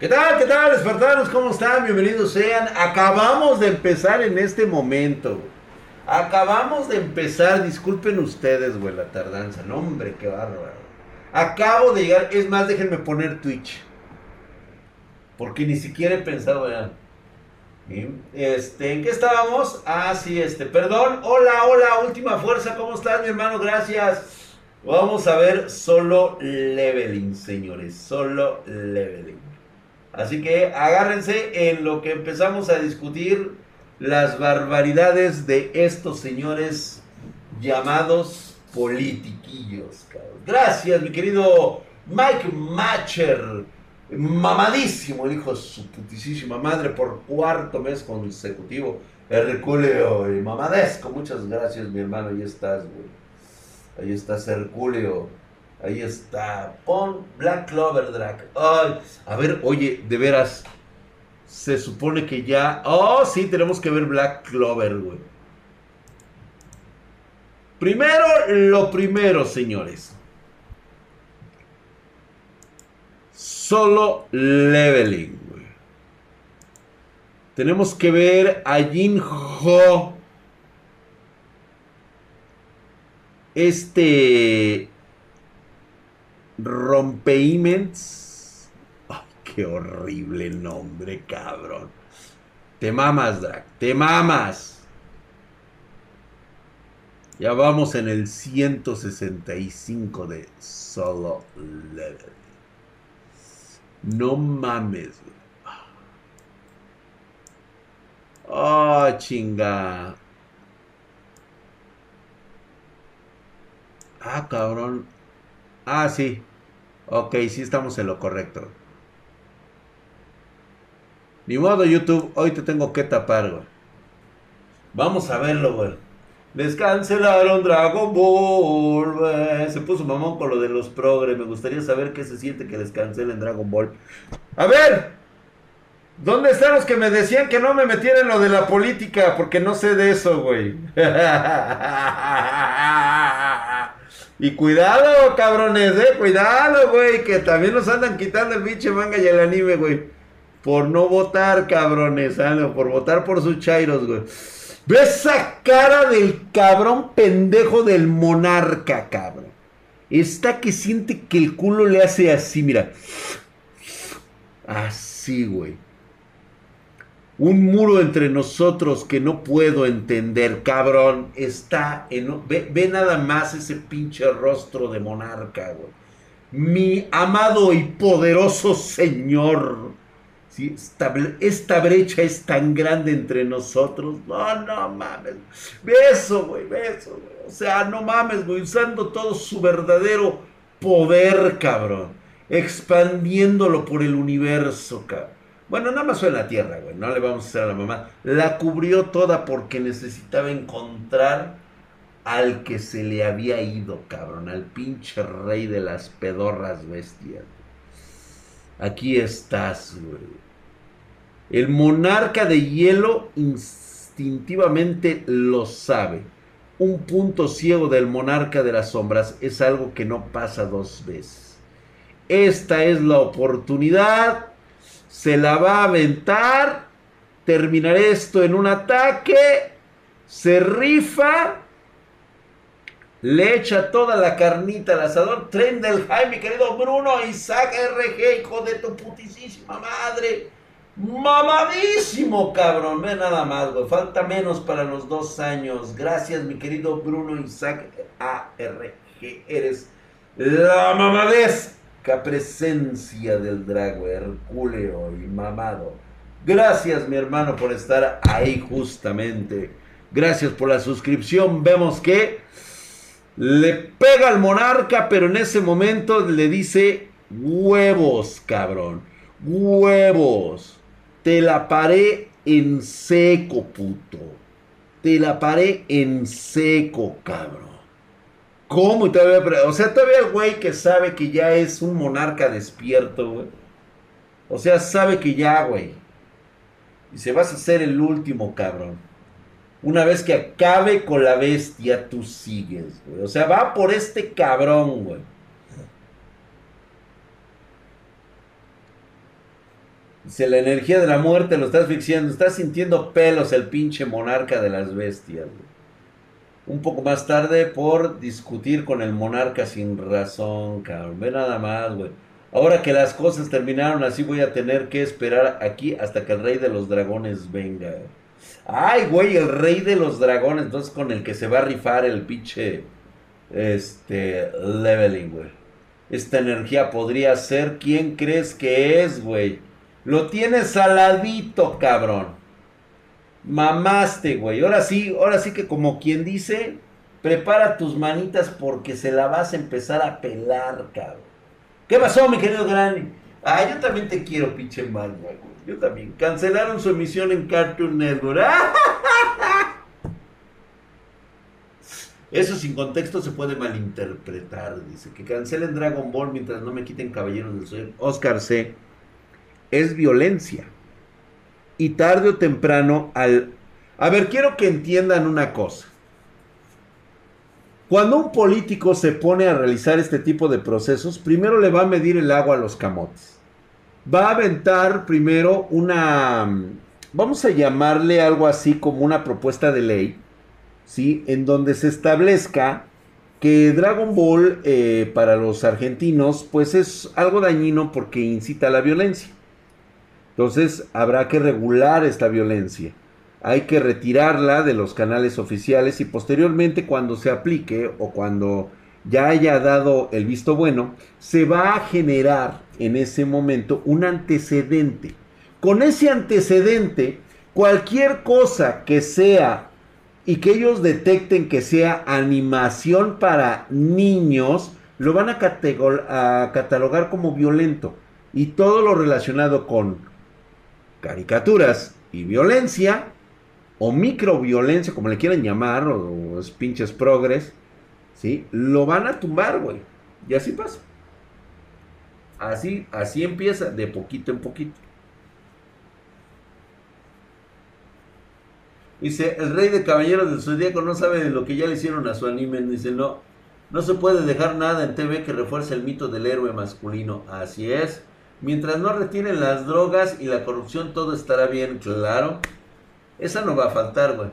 ¿Qué tal? ¿Qué tal, espartanos? ¿Cómo están? Bienvenidos sean. Acabamos de empezar en este momento. Acabamos de empezar. Disculpen ustedes, güey, la tardanza. No, hombre, qué bárbaro. Acabo de llegar. Es más, déjenme poner Twitch. Porque ni siquiera he pensado. Bien. Este, ¿en qué estábamos? Ah, sí, este, perdón. Hola, hola, última fuerza. ¿Cómo estás, mi hermano? Gracias. Vamos a ver solo leveling, señores. Solo leveling. Así que agárrense en lo que empezamos a discutir las barbaridades de estos señores llamados politiquillos. cabrón. Gracias, mi querido Mike Matcher. Mamadísimo el hijo de su putísima madre por cuarto mes consecutivo. Herculeo y mamadesco. Muchas gracias, mi hermano. Ahí estás, güey. Ahí estás, Herculeo. Ahí está. Pon Black Clover Drag. Ay, a ver, oye, de veras. Se supone que ya. Oh, sí, tenemos que ver Black Clover, güey. Primero, lo primero, señores. Solo leveling, güey. Tenemos que ver a Jin Ho. Este Rompeiments. Ay, qué horrible nombre, cabrón. Te mamas, Drac. Te mamas. Ya vamos en el 165 de solo level. No mames. Oh, chinga. Ah, cabrón. Ah, sí. Ok, sí estamos en lo correcto. Ni modo, YouTube. Hoy te tengo que tapar, güey. Vamos a verlo, güey. Les cancelaron Dragon Ball, güey. Se puso mamón con lo de los progres. Me gustaría saber qué se siente que les cancelen Dragon Ball. A ver. ¿Dónde están los que me decían que no me metiera en lo de la política? Porque no sé de eso, güey. Y cuidado, cabrones, eh. Cuidado, güey. Que también nos andan quitando el pinche manga y el anime, güey. Por no votar, cabrones. No, Por votar por sus chairos, güey. Ve esa cara del cabrón pendejo del monarca, cabrón. Está que siente que el culo le hace así, mira. Así, güey. Un muro entre nosotros que no puedo entender, cabrón. Está en... Ve, ve nada más ese pinche rostro de monarca, güey. Mi amado y poderoso señor. ¿sí? Esta, esta brecha es tan grande entre nosotros. No, no mames. Beso, güey, beso, güey. O sea, no mames, güey. Usando todo su verdadero poder, cabrón. Expandiéndolo por el universo, cabrón. Bueno, nada más fue en la tierra, güey. No le vamos a hacer a la mamá. La cubrió toda porque necesitaba encontrar al que se le había ido, cabrón. Al pinche rey de las pedorras bestias. Aquí estás, güey. El monarca de hielo instintivamente lo sabe. Un punto ciego del monarca de las sombras es algo que no pasa dos veces. Esta es la oportunidad se la va a aventar, terminar esto en un ataque, se rifa, le echa toda la carnita al asador, tren del Jaime, querido Bruno, Isaac RG, hijo de tu putisísima madre. Mamadísimo, cabrón. Ve nada más, güey. Falta menos para los dos años. Gracias, mi querido Bruno Isaac ARG. Eres la mamadez presencia del drago hercúleo y mamado. Gracias mi hermano por estar ahí justamente. Gracias por la suscripción. Vemos que le pega al monarca, pero en ese momento le dice huevos, cabrón. Huevos. Te la paré en seco, puto. Te la paré en seco, cabrón. ¿Cómo? O sea, todavía el güey que sabe que ya es un monarca despierto, güey. O sea, sabe que ya, güey. Y se vas a hacer el último, cabrón. Una vez que acabe con la bestia, tú sigues, güey. O sea, va por este cabrón, güey. Dice, la energía de la muerte lo estás asfixiando. Estás sintiendo pelos el pinche monarca de las bestias. Un poco más tarde por discutir con el monarca sin razón, cabrón. Ve nada más, güey. Ahora que las cosas terminaron así, voy a tener que esperar aquí hasta que el rey de los dragones venga. Ay, güey, el rey de los dragones. Entonces con el que se va a rifar el pinche este leveling, güey. Esta energía podría ser. ¿Quién crees que es, güey? Lo tienes saladito, cabrón. Mamaste, güey. Ahora sí, ahora sí que como quien dice, prepara tus manitas porque se la vas a empezar a pelar, cabrón. ¿Qué pasó, mi querido Granny? Ah, yo también te quiero, pinche mal, güey. Yo también. Cancelaron su emisión en Cartoon Network. Eso sin contexto se puede malinterpretar. Dice que cancelen Dragon Ball mientras no me quiten Caballeros del Sol. Oscar C. Es violencia. Y tarde o temprano al... A ver, quiero que entiendan una cosa. Cuando un político se pone a realizar este tipo de procesos, primero le va a medir el agua a los camotes. Va a aventar primero una, vamos a llamarle algo así como una propuesta de ley, ¿sí? En donde se establezca que Dragon Ball eh, para los argentinos pues es algo dañino porque incita a la violencia. Entonces habrá que regular esta violencia hay que retirarla de los canales oficiales y posteriormente cuando se aplique o cuando ya haya dado el visto bueno, se va a generar en ese momento un antecedente. Con ese antecedente, cualquier cosa que sea y que ellos detecten que sea animación para niños, lo van a, catalogar como violento. Y todo lo relacionado con caricaturas y violencia o microviolencia, como le quieran llamar, o, los pinches progres, ¿sí? Lo van a tumbar, güey. Y así pasa. Así, así empieza, de poquito en poquito. Dice, el rey de caballeros del zodíaco no sabe de lo que ya le hicieron a su anime. Dice, no, no se puede dejar nada en TV que refuerce el mito del héroe masculino. Así es. Mientras no retienen las drogas y la corrupción, todo estará bien, claro. Esa no va a faltar, güey.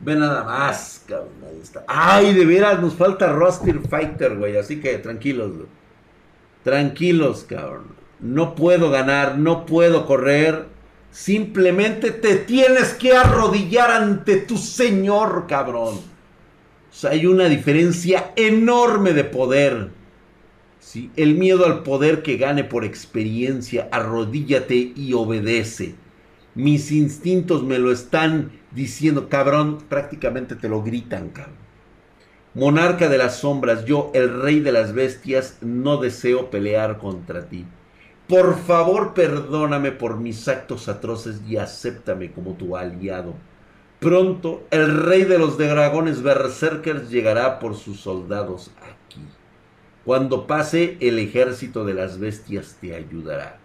Ve nada más, cabrón. Ahí está. Ay, de veras, nos falta Roster Fighter, güey. Así que tranquilos, güey. Tranquilos, cabrón. No puedo ganar, no puedo correr. Simplemente te tienes que arrodillar ante tu Señor, cabrón. O sea, hay una diferencia enorme de poder. El miedo al poder que gane por experiencia, arrodíllate y obedece. Mis instintos me lo están diciendo, cabrón, prácticamente te lo gritan, cabrón. Monarca de las sombras, yo, el rey de las bestias, no deseo pelear contra ti. Por favor, perdóname por mis actos atroces y acéptame como tu aliado. Pronto el rey de los dragones berserkers llegará por sus soldados. Cuando pase el ejército de las bestias te ayudará.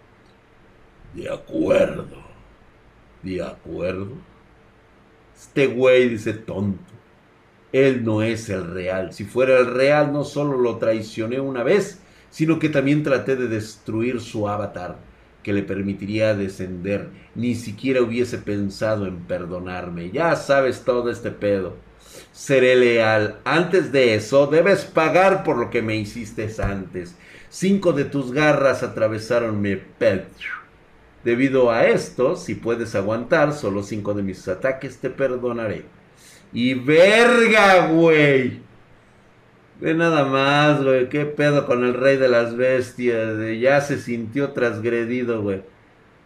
De acuerdo. De acuerdo. Este güey dice tonto. Él no es el real. Si fuera el real, no solo lo traicioné una vez, sino que también traté de destruir su avatar, que le permitiría descender. Ni siquiera hubiese pensado en perdonarme. Ya sabes todo este pedo. Seré leal. Antes de eso, debes pagar por lo que me hiciste antes. Cinco de tus garras atravesaron mi pecho Debido a esto, si puedes aguantar solo cinco de mis ataques, te perdonaré. Y verga, güey. Ve nada más, güey. ¿Qué pedo con el rey de las bestias? Ya se sintió transgredido, güey.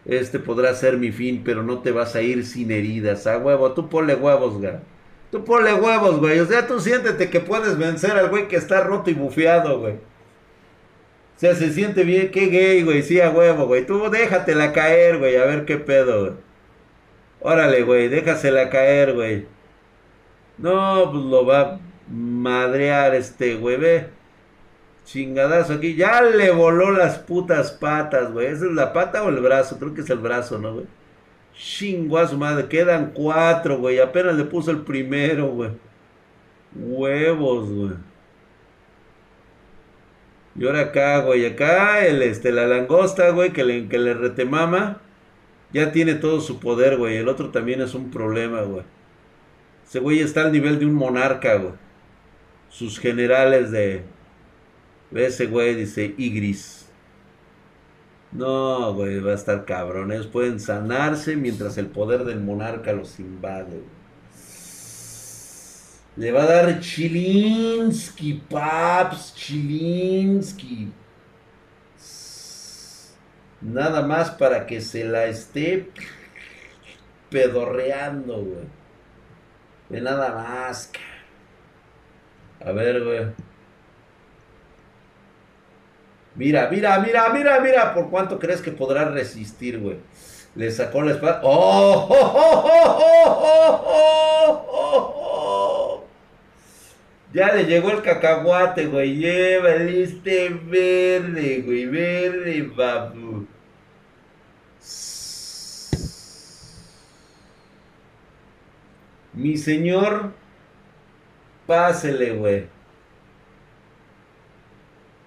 Este podrá ser mi fin, pero no te vas a ir sin heridas. A huevo, tú ponle huevos, güey. Tú ponle huevos, güey. O sea, tú siéntete que puedes vencer al güey que está roto y bufeado, güey. O sea, se siente bien, qué gay, güey, sí, a huevo, güey. Tú déjatela caer, güey, a ver qué pedo, güey. Órale, güey, déjasela caer, güey. No, pues lo va a madrear este, güey, ve. Chingadazo aquí. Ya le voló las putas patas, güey. ¿Esa es la pata o el brazo? Creo que es el brazo, ¿no, güey? Chinguazo, madre. Quedan cuatro, güey. Apenas le puso el primero, güey. Huevos, güey. Y ahora acá, güey, acá el, este, la langosta, güey, que le, que le retemama, ya tiene todo su poder, güey. El otro también es un problema, güey. Ese güey está al nivel de un monarca, güey. Sus generales de... Ese güey dice Igris. No, güey, va a estar cabrón. Ellos pueden sanarse mientras el poder del monarca los invade. Le va a dar Chilinsky, paps, Chilinsky. Nada más para que se la esté pedorreando, güey. De nada más. A ver, güey. Mira, mira, mira, mira, mira. ¿Por cuánto crees que podrá resistir, güey? Le sacó la espada. ¡Oh! ¡Oh! ¡Oh! ¡Oh! ¡Oh! ¡Oh! Ya le llegó el cacahuate, güey. Lleva este verde, güey. Verde, babu. Mi señor, pásele, güey.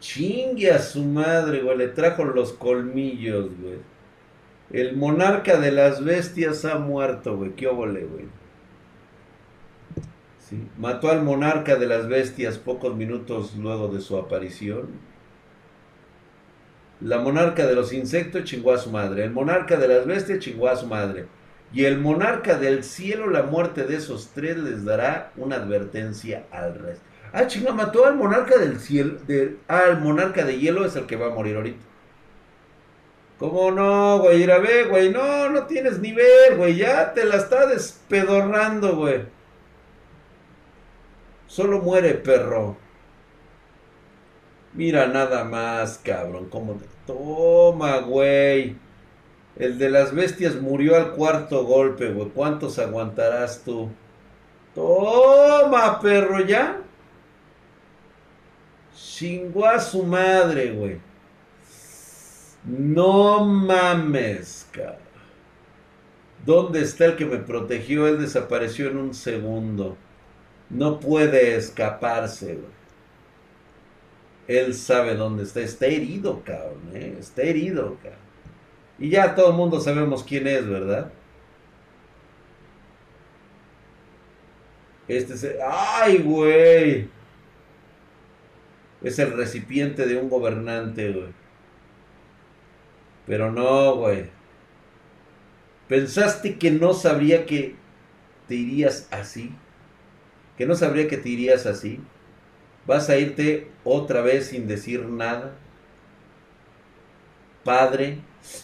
Chingue a su madre, güey. Le trajo los colmillos, güey. El monarca de las bestias ha muerto, güey. Qué óvole, güey. Mató al monarca de las bestias pocos minutos luego de su aparición. La monarca de los insectos chingó a su madre. El monarca de las bestias chingó a su madre. Y el monarca del cielo, la muerte de esos tres les dará una advertencia al resto. Ah, chinga, mató al monarca del cielo. ah, el monarca de hielo es el que va a morir ahorita. ¿Cómo no, güey? Ir a ver, güey. No, no tienes nivel, güey. Ya te la está despedorrando, güey. Solo muere, perro. Mira nada más, cabrón. ¿Cómo te... Toma, güey. El de las bestias murió al cuarto golpe, güey. ¿Cuántos aguantarás tú? Toma, perro, ya. Chingó a su madre, güey. No mames, cabrón. ¿Dónde está el que me protegió? Él desapareció en un segundo. No puede escaparse, güey. Él sabe dónde está. Está herido, cabrón, ¿eh? Está herido, cabrón. Y ya todo el mundo sabemos quién es, ¿verdad? Este es el... ¡Ay, güey! Es el recipiente de un gobernante, güey. Pero no, güey. ¿Pensaste que no sabría que te irías así? que no sabría que te irías así. Vas a irte otra vez sin decir nada. Padre.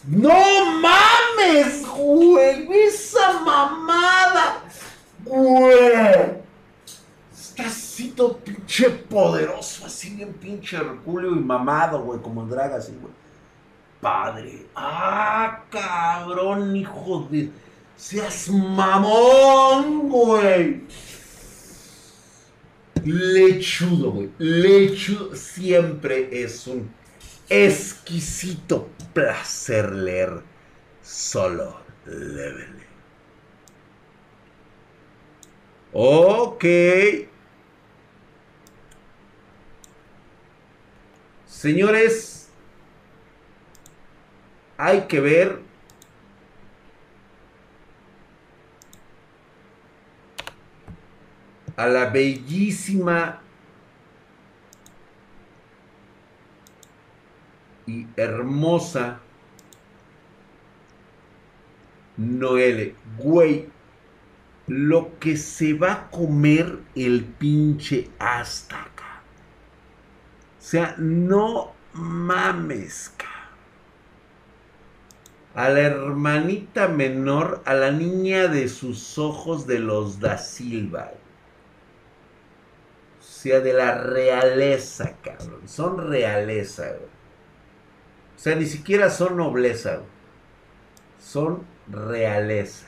No mames, güey. Esa mamada. Güey. Todo pinche poderoso. Así bien pinche Herculeo y mamado, güey. Como el drag así, güey. Padre. Ah, cabrón, hijo de... Seas mamón, güey. Lechudo, güey. Lechudo siempre es un exquisito placer leer solo level. Ok. Señores, hay que ver a la bellísima y hermosa Noele. Güey, lo que se va a comer el pinche Azteca. O sea, no mames, a la hermanita menor, a la niña de sus ojos de los da Silva sea de la realeza, cabrón. Son realeza, güey. O sea, ni siquiera son nobleza, güey. Son realeza.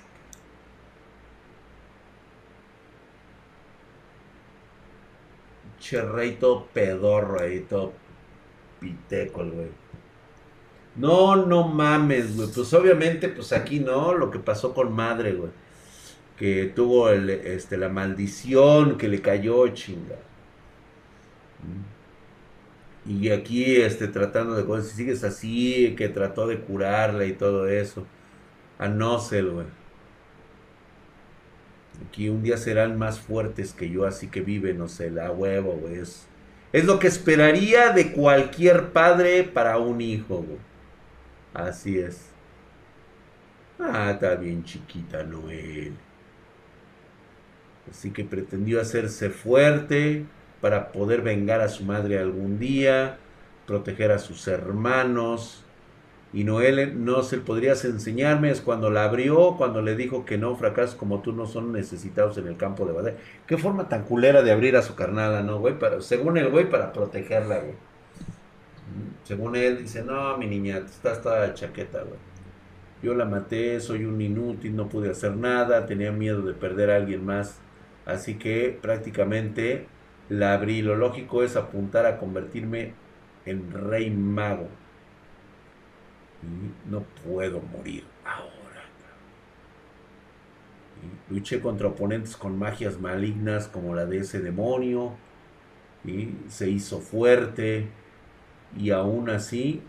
Rey todo pedorro ahí, todo piteco el güey. No, no mames. Pues obviamente, pues aquí no, lo que pasó con madre, güey. Que tuvo este, la maldición que le cayó, chinga. Y aquí, este, tratando de, si sigues así, que trató de curarla y todo eso. A no ser, güey. Aquí un día serán más fuertes que yo, así que vive, no sé, la huevo, güey. Es, es lo que esperaría de cualquier padre para un hijo, güey. Así es. Ah, está bien chiquita Noel. Así que pretendió hacerse fuerte para poder vengar a su madre algún día, proteger a sus hermanos. Y Noel, no se podrías enseñarme, es cuando la abrió, cuando le dijo que no, fracasos como tú no son necesitados en el campo de batalla. Qué forma tan culera de abrir a su carnada, ¿no, güey? Para, según el güey, para protegerla, güey. Según él, dice, no, mi niña, estás toda chaqueta, güey. Yo la maté, soy un inútil, no pude hacer nada, tenía miedo de perder a alguien más. Así que prácticamente la abrí. Lo lógico es apuntar a convertirme en rey mago. Y no puedo morir ahora. luché contra oponentes con magias malignas como la de ese demonio. Y se hizo fuerte. Y aún así,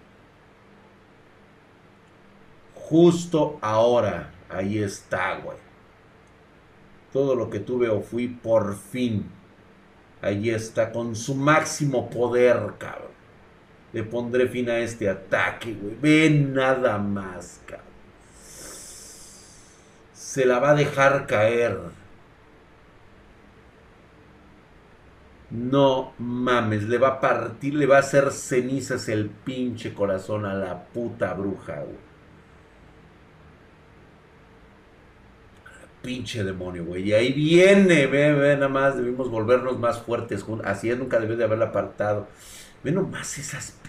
justo ahora, ahí está, güey. Todo lo que tuve o fui por fin. Ahí está, con su máximo poder, cabrón. Le pondré fin a este ataque, güey. Ve nada más, cabrón. Se la va a dejar caer. No mames, le va a partir, le va a hacer cenizas el pinche corazón a la puta bruja, güey. Pinche demonio, güey. Y ahí viene, ve, ve, nada más, debimos volvernos más fuertes. Así es, nunca debió de haberla apartado. Ve nomás esas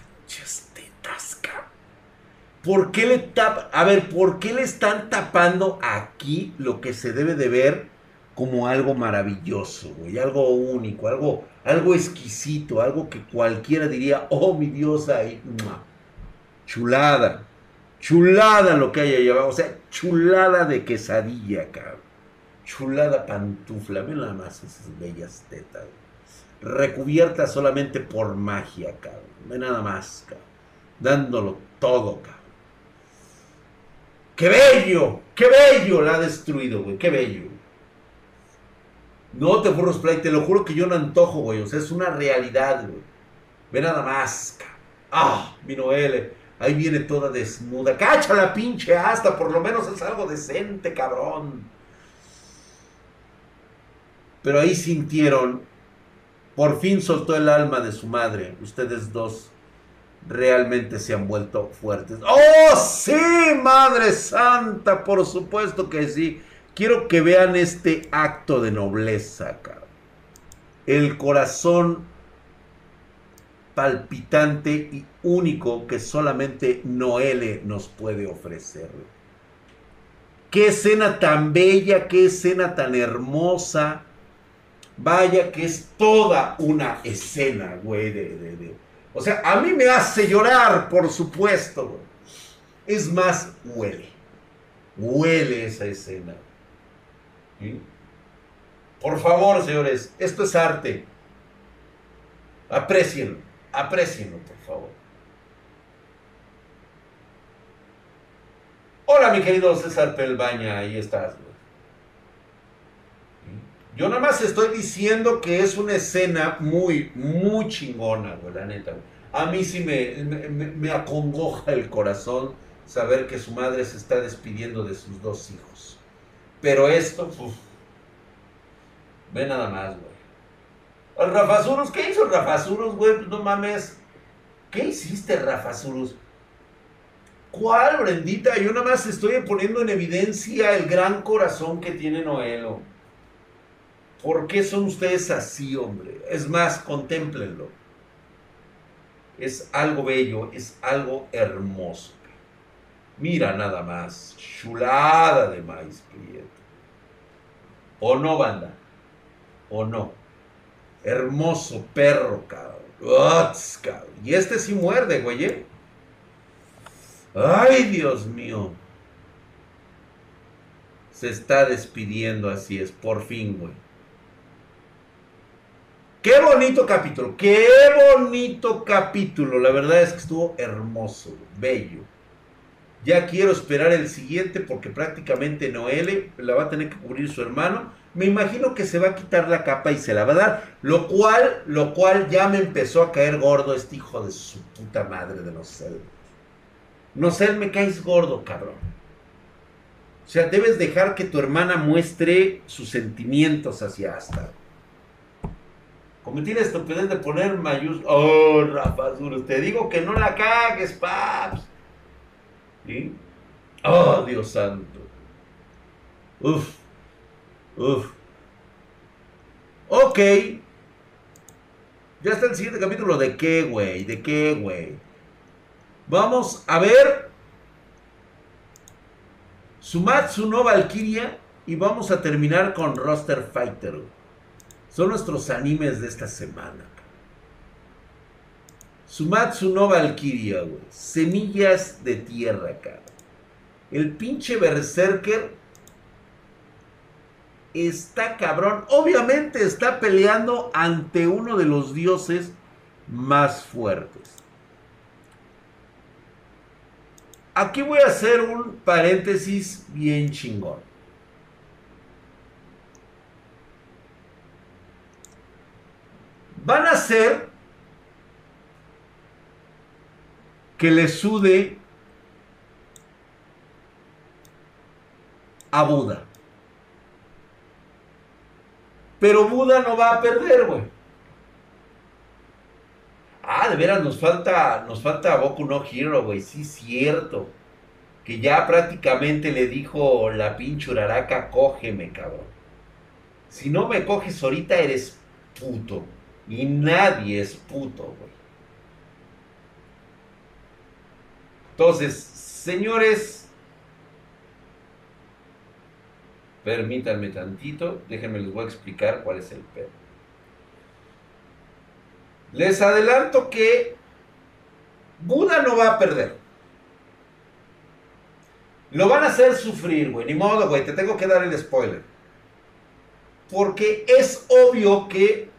¿Por qué le tap A ver, ¿por qué le están tapando aquí lo que se debe de ver como algo maravilloso, güey? Algo único, algo, algo exquisito, algo que cualquiera diría, oh, mi diosa, y, chulada. Chulada lo que hay ahí abajo. O sea, chulada de quesadilla, cabrón chulada pantufla, ven nada más esas bellas tetas, recubiertas solamente por magia, cabrón, ve nada más, cabrón, dándolo todo, cabrón. ¡Qué bello! ¡Qué bello! La ha destruido, güey, qué bello. No te burros play, te lo juro que yo no antojo, güey, o sea, es una realidad, güey. Ve nada más, cabrón. ¡Ah! Mi Noel, ahí viene toda desnuda. ¡Cacha la pinche hasta! Por lo menos es algo decente, cabrón. Pero ahí sintieron, por fin soltó el alma de su madre. Ustedes dos realmente se han vuelto fuertes. ¡Oh, sí, Madre Santa! Por supuesto que sí. Quiero que vean este acto de nobleza, El corazón palpitante y único que solamente Noele nos puede ofrecer. Qué escena tan bella, qué escena tan hermosa. Vaya que es toda una escena, güey, de, O sea, a mí me hace llorar, por supuesto. Es más, huele. Huele esa escena. Por favor, señores, esto es arte. Aprecienlo, aprecienlo, por favor. Hola, mi querido César Pelbaña, ahí estás. Yo nada más estoy diciendo que es una escena muy, muy chingona, güey, la neta. A mí sí me, me, acongoja el corazón saber que su madre se está despidiendo de sus dos hijos. Pero esto, uf, ve nada más, güey. Rafazuros, ¿qué hizo Rafazuros, güey? Pues no mames. ¿Qué hiciste, Rafazuros? ¿Cuál, Brendita? Yo nada más estoy poniendo en evidencia el gran corazón que tiene Noelo. ¿Por qué son ustedes así, hombre? Es más, contémplenlo. Es algo bello, es algo hermoso. Mira nada más, chulada de maíz prieto. ¿O no, banda? ¿O no? Hermoso perro, cabrón. Y este sí muerde, güey. ¿eh? Ay, Dios mío. Se está despidiendo así es, por fin, güey. Qué bonito capítulo, qué bonito capítulo. La verdad es que estuvo hermoso, bello. Ya quiero esperar el siguiente porque prácticamente Noele la va a tener que cubrir su hermano. Me imagino que se va a quitar la capa y se la va a dar. Lo cual, lo cual ya me empezó a caer gordo este hijo de su puta madre de Nocel. Nocel, me caes gordo, cabrón. O sea, debes dejar que tu hermana muestre sus sentimientos hacia Asta. Cometí la estupidez de poner mayúsculas. Oh, Rafa te digo que no la cagues, paps. ¿Sí? Oh, Dios santo. Uf. Uf. Ok. Ya está el siguiente capítulo. ¿De qué, güey? ¿De qué, güey? Vamos a ver. Sumatsu no Valkyria. Y vamos a terminar con Roster Fighter. Son nuestros animes de esta semana. Sumatsu no Valkyria, güey. Semillas de tierra, cara. El pinche Berserker está cabrón. Obviamente está peleando ante uno de los dioses más fuertes. Aquí voy a hacer un paréntesis bien chingón. Van a ser que le sude a Buda. Pero Buda no va a perder, güey. Ah, de veras, nos falta, nos falta Boku no Hero, güey. Sí, cierto. Que ya prácticamente le dijo la pinche uraraca, cógeme, cabrón. Si no me coges ahorita, eres puto. Y nadie es puto, güey. Entonces, señores, permítanme tantito, déjenme les voy a explicar cuál es el pedo. Les adelanto que Buda no va a perder. Lo van a hacer sufrir, güey. Ni modo, güey. Te tengo que dar el spoiler. Porque es obvio que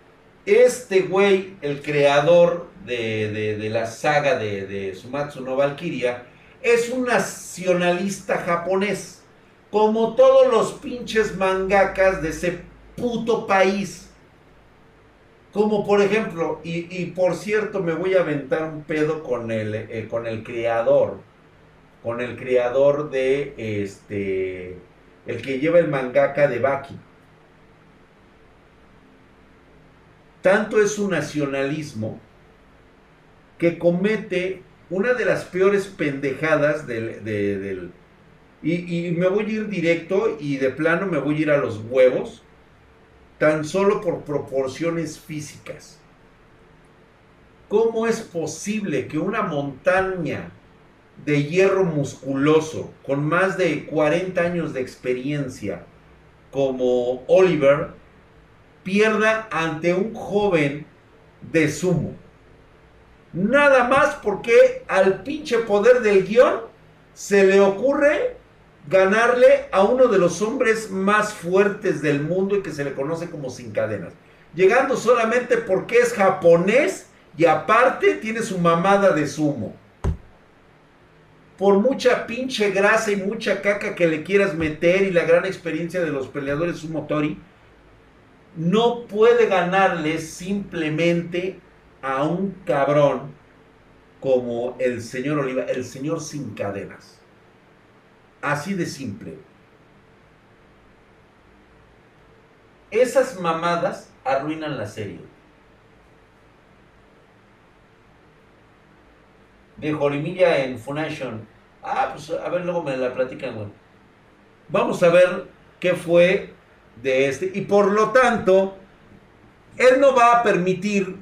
este güey, el creador de, la saga de, Sumatsu no Valkyria, es un nacionalista japonés, como todos los pinches mangakas de ese puto país. Como por ejemplo, y, por cierto me voy a aventar un pedo con el, eh, con el creador, con el creador de este, el que lleva el mangaka de Baki. Tanto es su nacionalismo que comete una de las peores pendejadas del... y, me voy a ir directo y de plano me voy a ir a los huevos, tan solo por proporciones físicas. ¿Cómo es posible que una montaña de hierro musculoso con más de 40 años de experiencia como Oliver pierda ante un joven de sumo? Nada más porque al pinche poder del guion se le ocurre ganarle a uno de los hombres más fuertes del mundo y que se le conoce como sin cadenas. Llegando solamente porque es japonés y aparte tiene su mamada de sumo. Por mucha pinche grasa y mucha caca que le quieras meter y la gran experiencia de los peleadores sumo tori, no puede ganarle simplemente a un cabrón como el señor Oliva, el señor sin cadenas. Así de simple. Esas mamadas arruinan la serie. De Jorimilla en Funation. Ah, pues a ver, luego me la platican. Vamos a ver qué fue de este. Y por lo tanto, él no va a permitir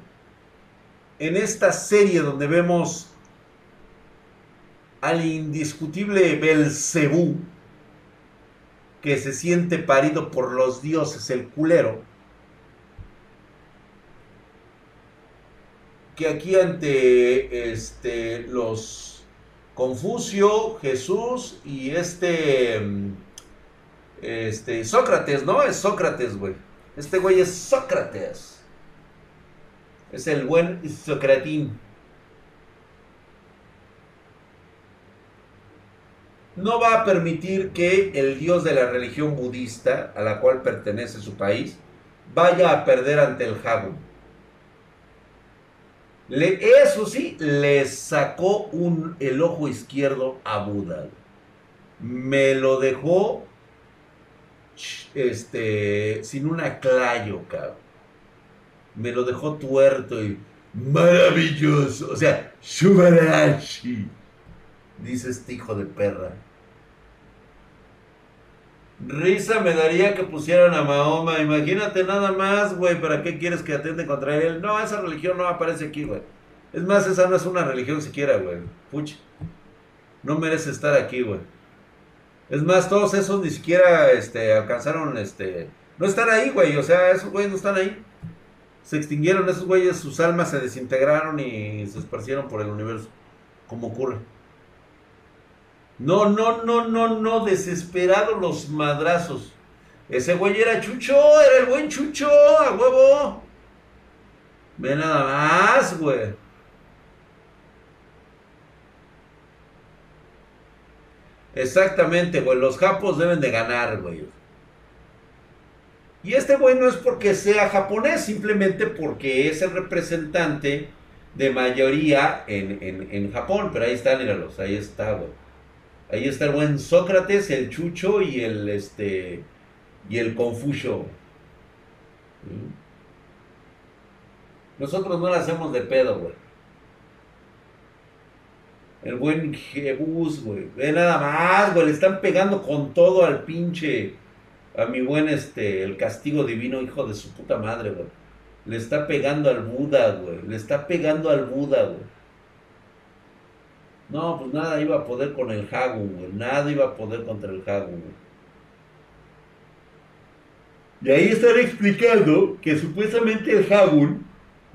en esta serie donde vemos al indiscutible Belcebú, que se siente parido por los dioses, el culero, que aquí ante este, los Confucio, Jesús y este, este Sócrates, ¿no? Es Sócrates, güey. Este güey es Sócrates. Es el buen Socratín. No va a permitir que el dios de la religión budista, a la cual pertenece su país, vaya a perder ante el Hagun. Le, eso sí, le sacó un, el ojo izquierdo a Buda. Me lo dejó este, sin una clayo, cabrón. Me lo dejó tuerto y maravilloso. O sea, Shubarashi. Dice este hijo de perra. Risa me daría que pusieran a Mahoma. Imagínate nada más, güey. ¿Para qué quieres que atenten contra él? No, esa religión no aparece aquí, güey. Es más, esa no es una religión siquiera, güey. Puch. No merece estar aquí, güey. Es más, todos esos ni siquiera este, alcanzaron, este... No están ahí, güey. O sea, esos güeyes no están ahí. Se extinguieron esos güeyes, sus almas se desintegraron y se esparcieron por el universo. Como ocurre. No, no, no, no, no, desesperados los madrazos. Ese güey era Chucho, era el buen Chucho, a huevo. Ve nada más, güey. Exactamente, güey. Los japos deben de ganar, güey. Y este güey no es porque sea japonés, simplemente porque es el representante de mayoría en, en Japón. Pero ahí está, míralos, ahí está, güey. Ahí está el buen Sócrates, el Chucho y el este y el Confucio. Nosotros no la hacemos de pedo, güey. El buen Jebus, güey. Ve nada más, güey. Le están pegando con todo al pinche. A mi buen este. El castigo divino, hijo de su puta madre, güey. Le está pegando al Buda, güey. Le está pegando al Buda, güey. No, pues nada iba a poder con el Hagu, güey. Nada iba a poder contra el Hagu, güey. Y ahí están explicando que supuestamente el Hagun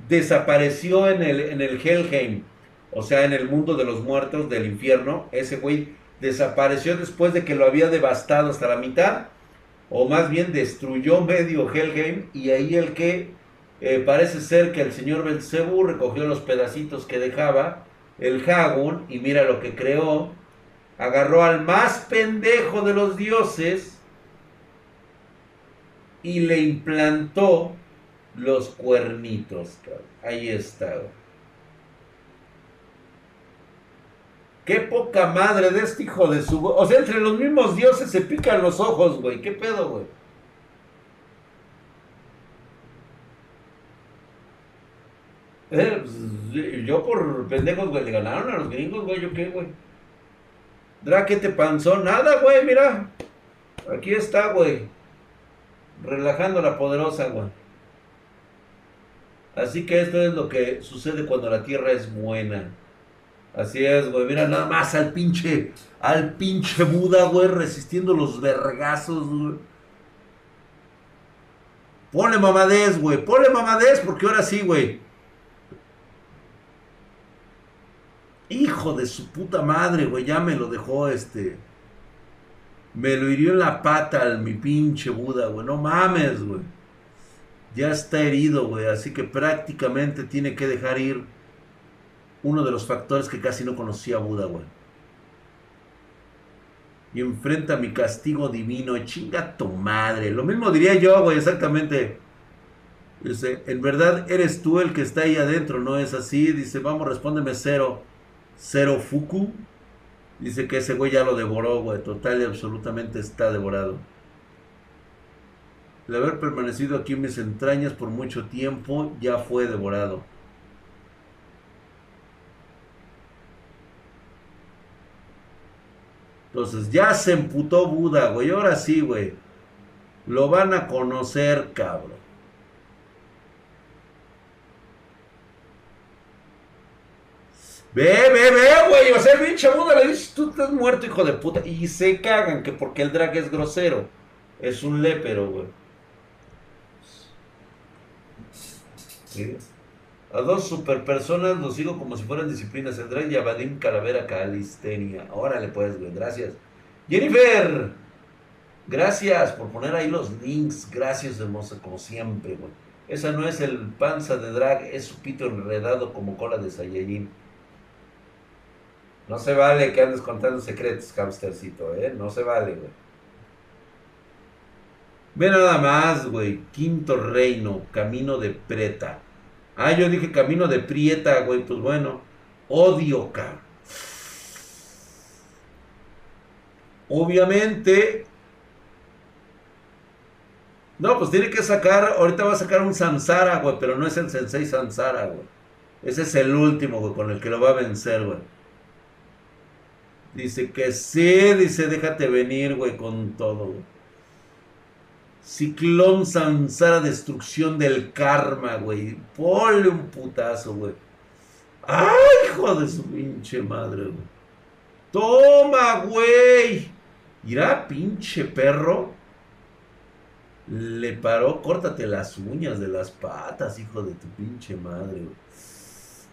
desapareció en el, en el Helheim, o sea, en el mundo de los muertos del infierno. Ese güey desapareció después de que lo había devastado hasta la mitad, o más bien destruyó medio Helheim, y ahí el que eh, parece ser que el señor Belzebú recogió los pedacitos que dejaba el Hagun, y mira lo que creó, agarró al más pendejo de los dioses y le implantó los cuernitos. Ahí está. Qué poca madre de este hijo de su... O sea, entre los mismos dioses se pican los ojos, güey. ¿Qué pedo, güey? Eh, pues, yo por pendejos, güey, le ganaron a los gringos, güey, ¿yo qué, güey? Draquete panzón, nada, güey, mira. Aquí está, güey. Relajando la poderosa, güey. Así que esto es lo que sucede cuando la tierra es buena. Así es, güey. Mira nada más al pinche, al pinche Buda, güey, resistiendo los vergazos, güey. Ponle mamadez, güey. Ponle mamadez porque ahora sí, güey. Hijo de su puta madre, güey, ya me lo dejó este. Me lo hirió en la pata al mi pinche Buda, güey. No mames, güey. Ya está herido, güey. Así que prácticamente tiene que dejar ir uno de los factores que casi no conocía Buda, güey. Y enfrenta mi castigo divino. Chinga tu madre. Lo mismo diría yo, güey, exactamente. Dice, en verdad eres tú el que está ahí adentro, ¿no es así? Dice, vamos, respóndeme cero. Cero Fuku. Dice que ese güey ya lo devoró, güey. Total y absolutamente está devorado. El haber permanecido aquí en mis entrañas por mucho tiempo ya fue devorado. Entonces ya se emputó Buda, güey. Ahora sí, güey. Lo van a conocer, cabrón. Ve, ve, ve, güey. O sea, el pinche Buda le dice, tú estás muerto, hijo de puta. Y se cagan que porque el drag es grosero. Es un lépero, güey. A dos super personas los sigo como si fueran disciplinas. Drag y Abadim Calavera Calistenia. Órale, pues, güey. Gracias. Jennifer. Gracias por poner ahí los links. Gracias, hermosa, como siempre, güey. Esa no es el panza de drag, es su pito enredado como cola de Saiyajin. No se vale que andes contando secretos, hamstercito, ¿eh? No se vale, güey. Ve nada más, güey. Quinto reino, camino de preta. Ah, yo dije camino de prieta, güey. Pues bueno. Odio, cabrón. Obviamente. No, pues tiene que sacar. Ahorita va a sacar un Samsara, güey. Pero no es el Sensei Samsara, güey. Ese es el último, güey, con el que lo va a vencer, güey. Dice que sí, dice, déjate venir, güey, con todo, güey. Ciclón Samsara, destrucción del karma, güey. Ponle un putazo, güey. ¡Ay, hijo de su pinche madre, güey! ¡Toma, güey! Irá, pinche perro. Le paró, córtate las uñas de las patas, hijo de tu pinche madre, güey.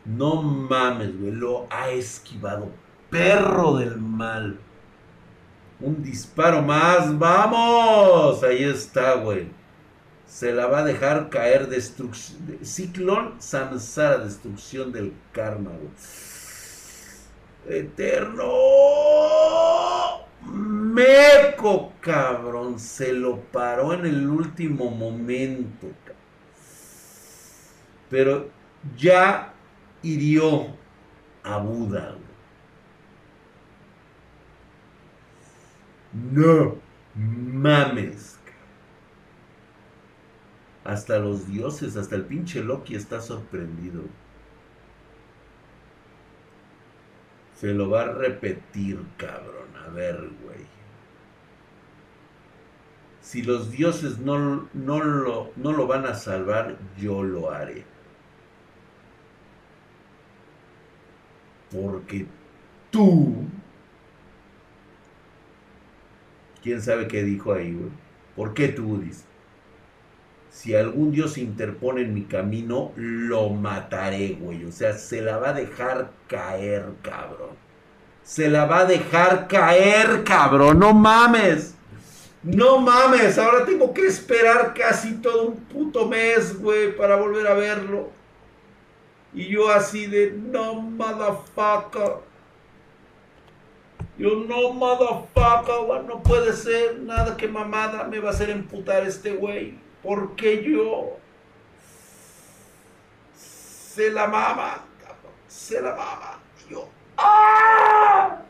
No mames, güey. Lo ha esquivado perro del mal. Un disparo más. ¡Vamos! Ahí está, güey. Se la va a dejar caer destrucción. Ciclón Samsara, destrucción del karma, güey. Eterno. Meco, cabrón. Se lo paró en el último momento. Pero ya hirió a Buda. Güey. No mames. Hasta los dioses, hasta el pinche Loki está sorprendido. Se lo va a repetir, cabrón. A ver, güey. Si los dioses no, no, lo, no lo van a salvar, yo lo haré. Porque tú ¿Quién sabe qué dijo ahí, güey? ¿Por qué tú dices? Si algún Dios interpone en mi camino, lo mataré, güey. O sea, se la va a dejar caer, cabrón. Se la va a dejar caer, cabrón. No mames. No mames. Ahora tengo que esperar casi todo un puto mes, güey, para volver a verlo. Y yo así de, no, motherfucker. Yo no, motherfucker, no puede ser nada que mamada me va a hacer emputar este güey. Porque yo se la mama, se la mama. yo, ¡ah!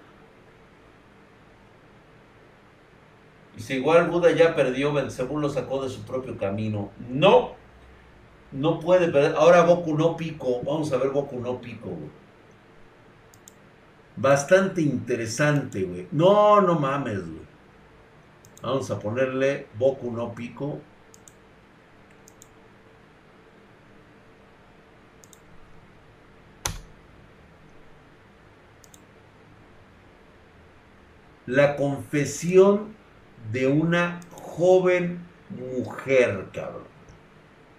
Y si igual Buda ya perdió, según lo sacó de su propio camino. No, no puede perder. Ahora Goku no pico. Vamos a ver Goku no pico, Bastante interesante, güey. No, no mames, güey. Vamos a ponerle Boku no Pico. La confesión de una joven mujer, cabrón.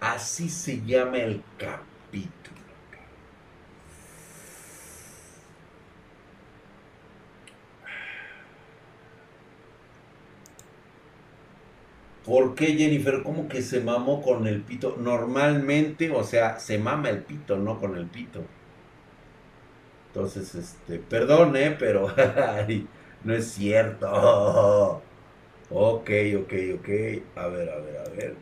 Así se llama el capítulo. ¿Por qué Jennifer? ¿Cómo que se mamó con el pito? Normalmente, o sea, se mama el pito, no con el pito. Entonces, este, perdón, ¿eh? Pero no es cierto. Ok, ok, ok. A ver, a ver, a ver.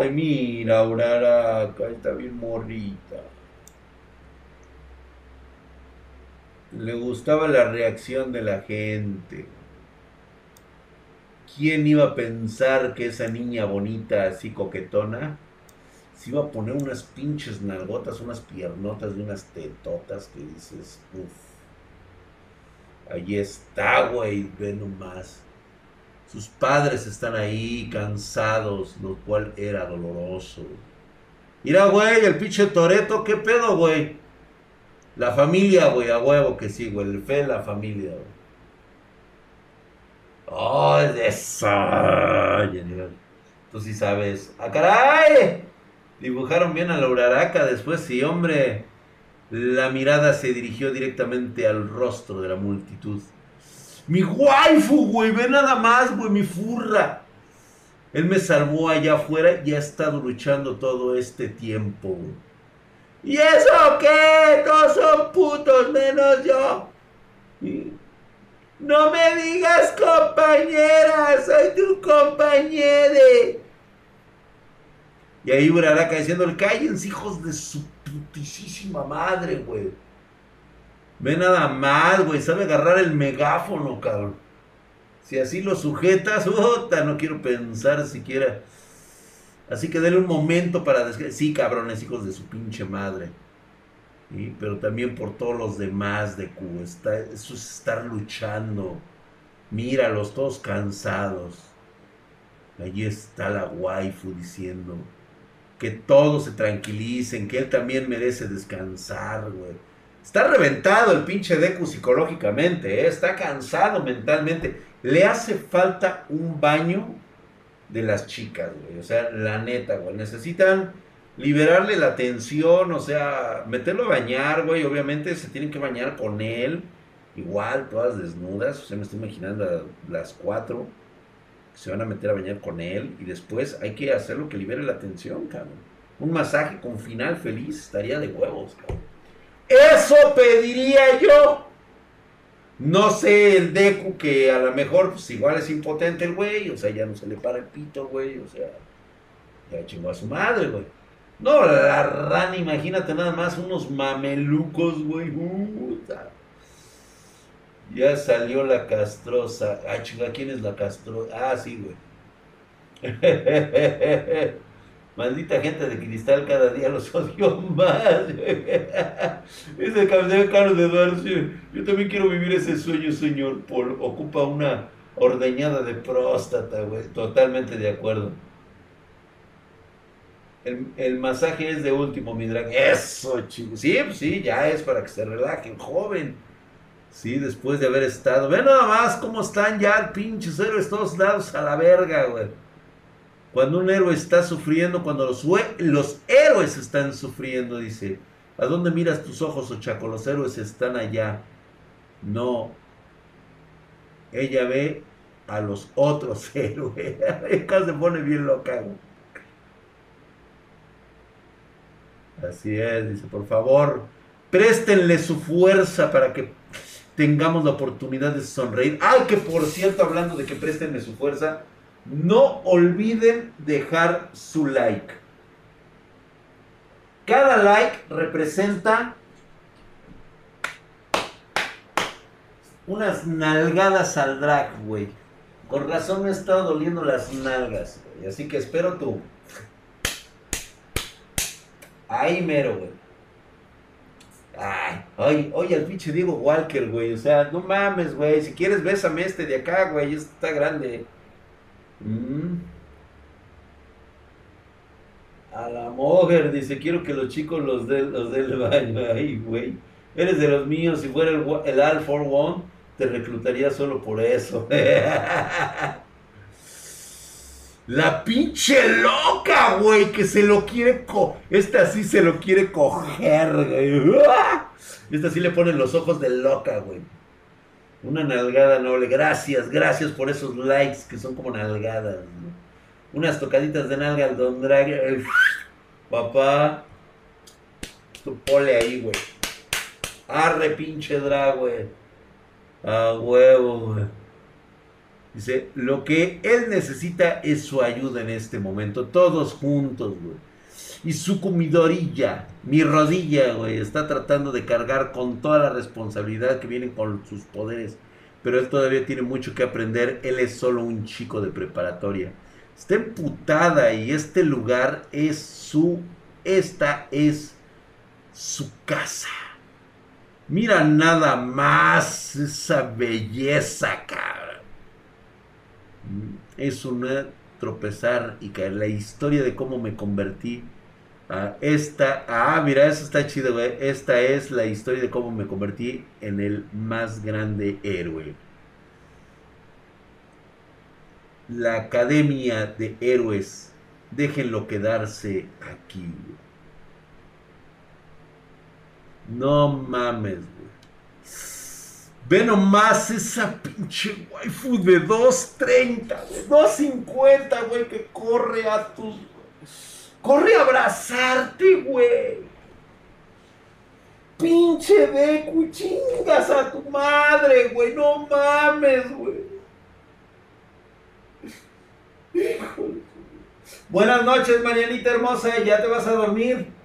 Ay, mira, Aurora, está bien morrita. Le gustaba la reacción de la gente. ¿Quién iba a pensar que esa niña bonita, así coquetona, se iba a poner unas pinches nalgotas, unas piernotas y unas tetotas que dices, uff. Ahí está, güey, ve nomás. Sus padres están ahí cansados, lo cual era doloroso. Mira, güey, el pinche Toreto, ¿qué pedo, güey? La familia, güey, a huevo que sí, güey. El fe, la familia, güey. ¡Oh, eso! Tú sí sabes. ¡Ah, caray! Dibujaron bien a la uraraca después, sí, hombre. La mirada se dirigió directamente al rostro de la multitud. Mi waifu, güey, ve nada más, güey, mi furra. Él me salvó allá afuera y ha estado luchando todo este tiempo, güey. ¿Y eso qué? Todos son putos menos yo. No me digas compañera, soy tu compañere. Y ahí Uraraka diciendo, cállense hijos de su putísima madre, güey. Ve nada más, güey, sabe agarrar el megáfono, cabrón. Si así lo sujetas, puta, no quiero pensar siquiera. Así que denle un momento para decir, sí, cabrones, hijos de su pinche madre. Pero también por todos los demás de Q. Está, eso es estar luchando. Míralos, todos cansados. Allí está la waifu diciendo que todos se tranquilicen, que él también merece descansar, güey. Está reventado el pinche Deku psicológicamente, ¿eh? está cansado mentalmente. Le hace falta un baño de las chicas, güey. O sea, la neta, güey. Necesitan liberarle la tensión, o sea, meterlo a bañar, güey. Obviamente se tienen que bañar con él. Igual, todas desnudas. O sea, me estoy imaginando las cuatro se van a meter a bañar con él. Y después hay que hacerlo que libere la tensión, cabrón. Un masaje con final feliz estaría de huevos, cabrón. Eso pediría yo. No sé, el Deku que a lo mejor, pues igual es impotente el güey, o sea, ya no se le para el pito, güey, o sea, ya chingó a su madre, güey. No, la rana, imagínate nada más unos mamelucos, güey. Ya salió la castrosa. Ah, chinga, ¿quién es la castrosa? Ah, sí, güey. Maldita gente de cristal cada día los odio más. Ese caballero Carlos Eduardo. Yo también quiero vivir ese sueño, señor Paul. Ocupa una ordeñada de próstata, güey. Totalmente de acuerdo. El, masaje es de último, mi drag. Eso, chicos. Sí, pues sí, ya es para que se relajen, joven. Sí, después de haber estado. Ve nada más cómo están ya pinches héroes todos lados a la verga, güey. Cuando un héroe está sufriendo, cuando los, los héroes están sufriendo, dice, ¿a dónde miras tus ojos, Ochaco? Los héroes están allá. No. Ella ve a los otros héroes. Acá se pone bien loca. Así es, dice, por favor, préstenle su fuerza para que tengamos la oportunidad de sonreír. Ay, que por cierto, hablando de que préstenle su fuerza, no olviden dejar su like. Cada like representa unas nalgadas al drag, güey. Con razón me estado doliendo las nalgas, güey. Así que espero tú. Ahí mero, güey. Ay, ay, oye, al pinche Diego Walker, güey. O sea, no mames, güey. Si quieres, bésame este de acá, güey. Este está grande. Mm. A la mujer, dice, quiero que los chicos los den los el baño. Ay, güey. Eres de los míos. Si fuera el, el All for One, te reclutaría solo por eso. La pinche loca, güey, que se lo quiere co... Esta sí se lo quiere coger, güey. Esta sí le pone los ojos de loca, güey. Una nalgada noble. Gracias, gracias por esos likes que son como nalgadas. Unas tocaditas de nalga al Don Drag. Papá. Tu pole ahí, güey. Arre, pinche drag, güey. A huevo, güey. Dice, lo que él necesita es su ayuda en este momento. Todos juntos, güey. Y su comidorilla, mi rodilla, güey, está tratando de cargar con toda la responsabilidad que viene con sus poderes. Pero él todavía tiene mucho que aprender. Él es solo un chico de preparatoria. Está emputada y este lugar es su... Esta es su casa. Mira nada más esa belleza, cabrón. Es una tropezar y caer. La historia de cómo me convertí esta, ah, mira, eso está chido, güey. Esta es la historia de cómo me convertí en el más grande héroe. La Academia de Héroes, déjenlo quedarse aquí. No mames, güey. Ve nomás esa pinche waifu de 2.30, güey. 2.50, güey, que corre a tus... Corre a abrazarte, güey. Pinche de chingas a tu madre, güey. No mames, güey. Buenas noches, Marianita hermosa. ¿Ya te vas a dormir?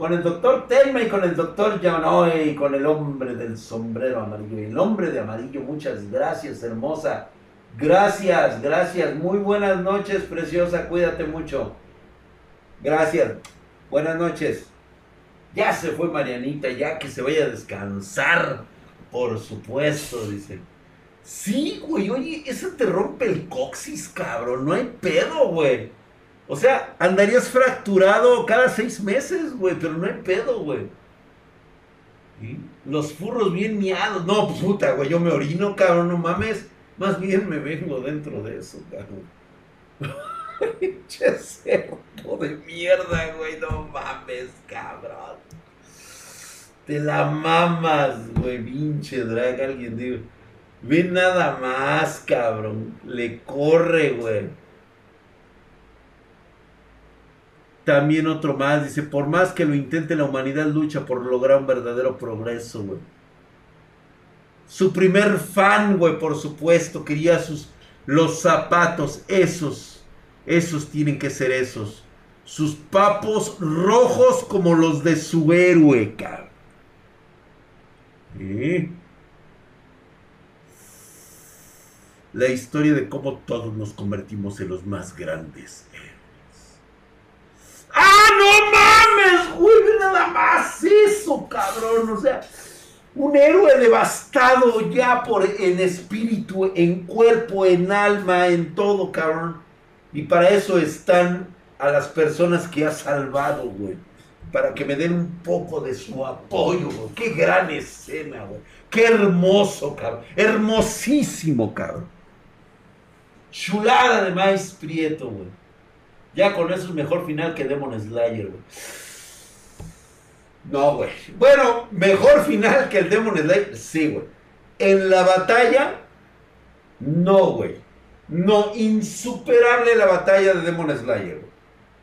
con el doctor Telma y con el doctor Yamanoy y con el hombre del sombrero amarillo. El hombre de amarillo, muchas gracias, hermosa. Gracias, gracias. Muy buenas noches, preciosa. Cuídate mucho. Gracias. Buenas noches. Ya se fue Marianita, ya que se vaya a descansar. Por supuesto, dice. Sí, güey, oye, eso te rompe el coxis, cabrón. No hay pedo, güey. O sea, andarías fracturado cada seis meses, güey, pero no hay pedo, güey. Los furros bien miados. No, puta, güey, yo me orino, cabrón, no mames. Más bien me vengo dentro de eso, cabrón. Pinche cerdo de mierda, güey, no mames, cabrón. Te la mamas, güey, pinche drag, alguien digo. Ve nada más, cabrón. Le corre, güey. También otro más, dice, por más que lo intente, la humanidad lucha por lograr un verdadero progreso, güey. Su primer fan, güey, por supuesto, quería sus, los zapatos, esos, esos tienen que ser esos. Sus papos rojos como los de su héroe, cabrón. La historia de cómo todos nos convertimos en los más grandes ¡Ah, no mames, güey! Nada más eso, cabrón. O sea, un héroe devastado ya por en espíritu, en cuerpo, en alma, en todo, cabrón. Y para eso están a las personas que ha salvado, güey. Para que me den un poco de su apoyo, güey. Qué gran escena, güey. Qué hermoso, cabrón. Hermosísimo, cabrón. Chulada de maíz prieto, güey. Ya con eso es mejor final que Demon Slayer, güey. No, güey. Bueno, mejor final que el Demon Slayer. Sí, güey. En la batalla, no, güey. No, insuperable la batalla de Demon Slayer.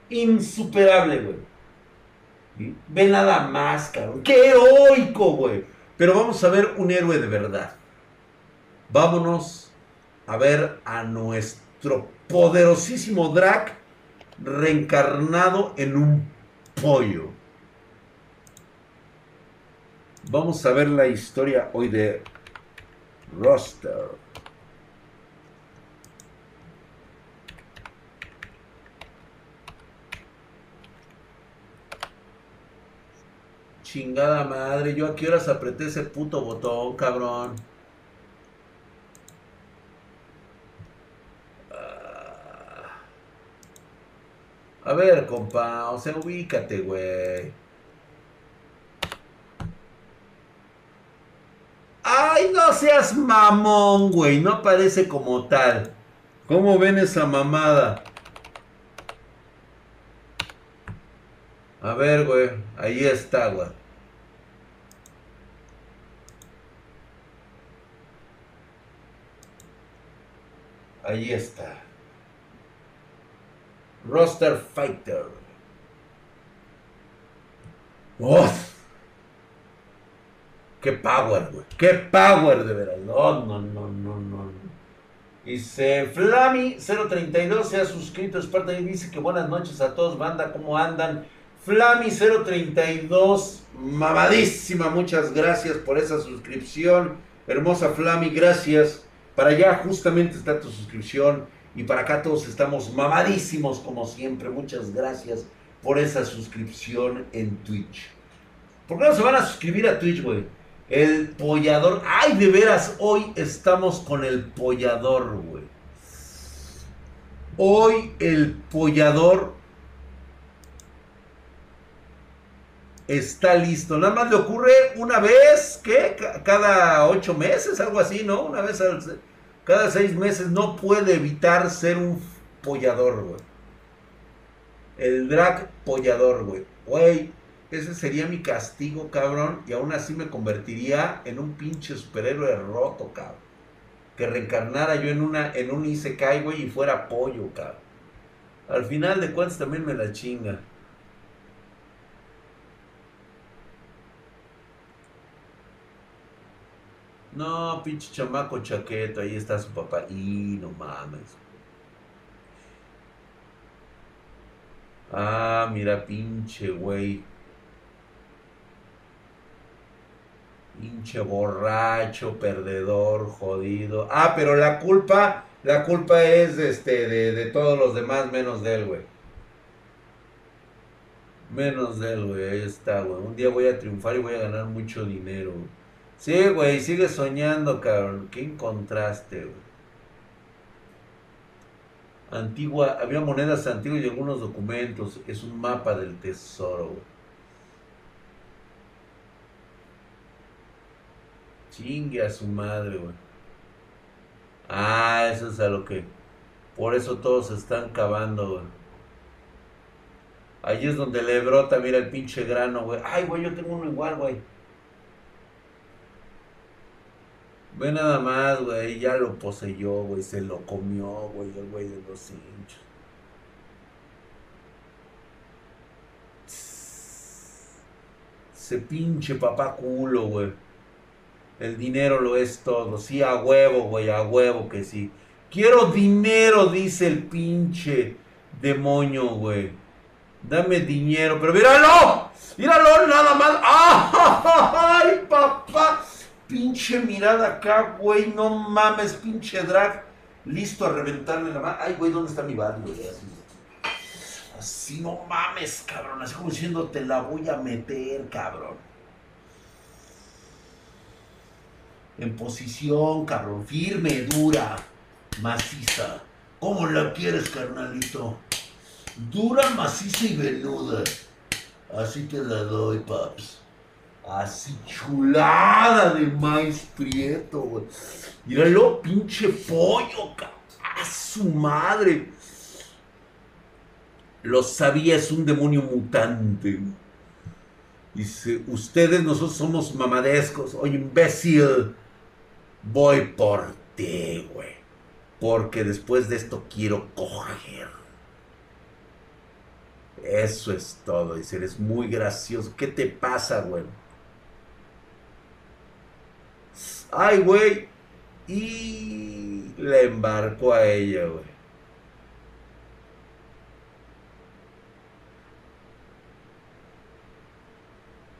Insuperable, güey. Ve nada más, cabrón. ¡Qué heroico, güey! Pero vamos a ver un héroe de verdad. Vámonos a ver a nuestro poderosísimo Drac reencarnado en un pollo. Vamos a ver la historia hoy de Roster. Chingada madre, yo a qué horas apreté ese puto botón, cabrón. A ver, compa, o sea, ubícate, güey. Ay, no seas mamón, güey. No parece como tal. ¿Cómo ven esa mamada? A ver, güey. Ahí está, güey. Ahí está. Roster Fighter. ¡Uf! ¡Qué power, güey! ¡Qué power, de verdad! No, no, no, no, no. Dice Flami032 se ha suscrito, es parte de dice que buenas noches a todos, banda, ¿cómo andan? Flami032, mamadísima, muchas gracias por esa suscripción. Hermosa Flami, gracias. Para allá justamente está tu suscripción. Y para acá todos estamos mamadísimos como siempre. Muchas gracias por esa suscripción en Twitch. ¿Por qué no se van a suscribir a Twitch, güey? El pollador. Ay, de veras, hoy estamos con el pollador, güey. Hoy el pollador está listo. Nada más le ocurre una vez, ¿qué? Cada ocho meses, algo así, ¿no? Una vez al cada seis meses no puede evitar ser un pollador, güey. El drag pollador, güey. Güey, ese sería mi castigo, cabrón. Y aún así me convertiría en un pinche superhéroe roto, cabrón. Que reencarnara yo en una, en un Isekai, güey, y fuera pollo, cabrón. Al final de cuentas también me la chinga. No, pinche chamaco chaqueto, ahí está su papá. Y no mames. Ah, mira, pinche güey. Pinche borracho, perdedor, jodido. Ah, pero la culpa, la culpa es este, de, de todos los demás menos de él, güey. Menos de él, güey. Ahí está, güey. Un día voy a triunfar y voy a ganar mucho dinero. Sí, güey, sigue soñando, cabrón. ¿Qué encontraste, güey? Antigua, había monedas antiguas y algunos documentos. Es un mapa del tesoro, güey. Chingue a su madre, güey. Ah, eso es a lo que. Por eso todos se están cavando, güey. Allí es donde le brota, mira el pinche grano, güey. Ay, güey, yo tengo uno igual, güey. Ve nada más, güey, ya lo poseyó, güey, se lo comió, güey, el güey de los hinchos. Se pinche papá culo, güey. El dinero lo es todo. Sí, a huevo, güey, a huevo que sí. Quiero dinero, dice el pinche demonio, güey. Dame dinero, pero míralo. Míralo nada más. ¡Ay, papá! Pinche mirada acá, güey, no mames, pinche drag. Listo a reventarle la mano. Ay, güey, ¿dónde está mi bad, güey? Así, no mames, cabrón. Así como diciendo, te la voy a meter, cabrón. En posición, cabrón. Firme, dura, maciza. ¿Cómo la quieres, carnalito? Dura, maciza y venuda. Así te la doy, paps. Así chulada de maíz prieto, güey. Míralo, pinche pollo, A su madre. Lo sabía, es un demonio mutante. Dice, ustedes, nosotros somos mamadescos. Oye, imbécil. Voy por ti, güey. Porque después de esto quiero coger. Eso es todo. Dice, eres muy gracioso. ¿Qué te pasa, güey? Ay, güey. Y le embarcó a ella, güey.